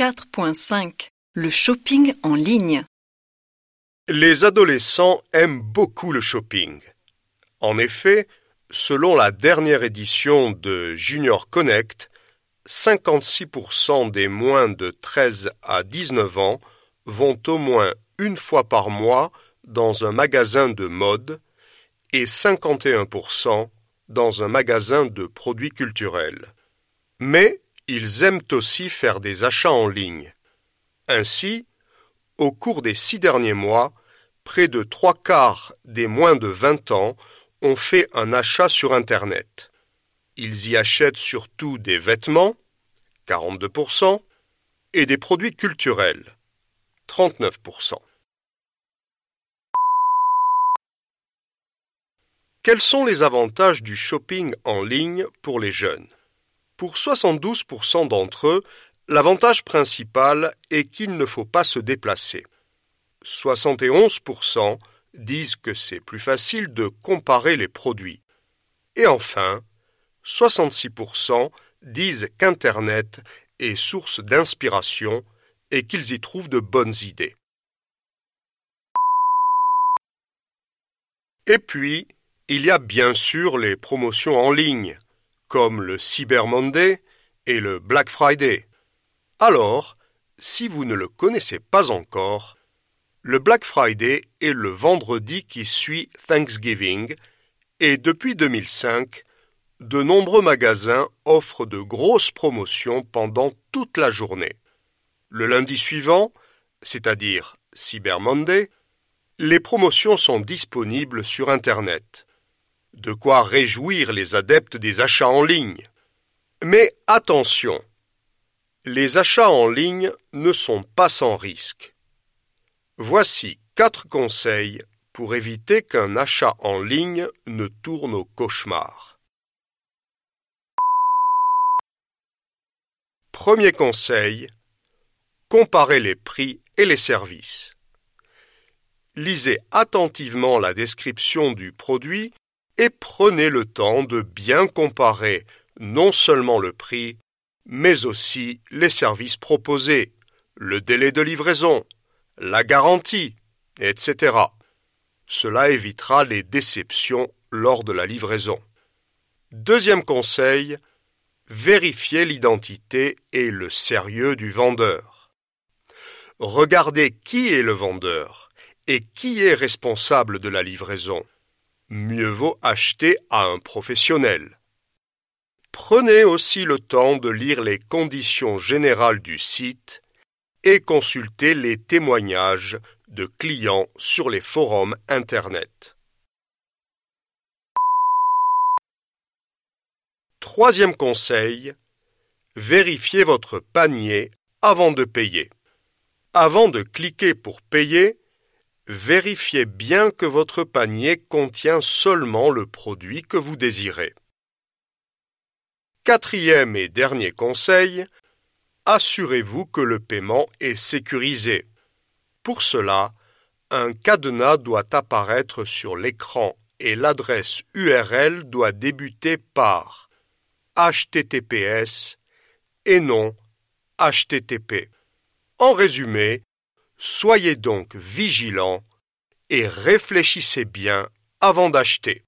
4.5 Le shopping en ligne. Les adolescents aiment beaucoup le shopping. En effet, selon la dernière édition de Junior Connect, 56% des moins de 13 à 19 ans vont au moins une fois par mois dans un magasin de mode et 51% dans un magasin de produits culturels. Mais ils aiment aussi faire des achats en ligne. Ainsi, au cours des six derniers mois, près de trois quarts des moins de 20 ans ont fait un achat sur Internet. Ils y achètent surtout des vêtements, 42%, et des produits culturels, 39%. Quels sont les avantages du shopping en ligne pour les jeunes? Pour 72% d'entre eux, l'avantage principal est qu'il ne faut pas se déplacer. 71% disent que c'est plus facile de comparer les produits. Et enfin, 66% disent qu'Internet est source d'inspiration et qu'ils y trouvent de bonnes idées. Et puis, il y a bien sûr les promotions en ligne, comme le Cyber Monday et le Black Friday. Alors, si vous ne le connaissez pas encore, le Black Friday est le vendredi qui suit Thanksgiving et depuis 2005, de nombreux magasins offrent de grosses promotions pendant toute la journée. Le lundi suivant, c'est-à-dire Cyber Monday, les promotions sont disponibles sur Internet. De quoi réjouir les adeptes des achats en ligne. Mais attention, les achats en ligne ne sont pas sans risque. Voici quatre conseils pour éviter qu'un achat en ligne ne tourne au cauchemar. Premier conseil, comparez les prix et les services. Lisez attentivement la description du produit et prenez le temps de bien comparer non seulement le prix, mais aussi les services proposés, le délai de livraison, la garantie, etc. Cela évitera les déceptions lors de la livraison. Deuxième conseil, vérifiez l'identité et le sérieux du vendeur. Regardez qui est le vendeur et qui est responsable de la livraison. Mieux vaut acheter à un professionnel. Prenez aussi le temps de lire les conditions générales du site et consultez les témoignages de clients sur les forums Internet. Troisième conseil, vérifiez votre panier avant de payer. Avant de cliquer pour payer, vérifiez bien que votre panier contient seulement le produit que vous désirez. Quatrième et dernier conseil, assurez-vous que le paiement est sécurisé. Pour cela, un cadenas doit apparaître sur l'écran et l'adresse URL doit débuter par HTTPS et non HTTP. En résumé, soyez donc vigilants et réfléchissez bien avant d'acheter.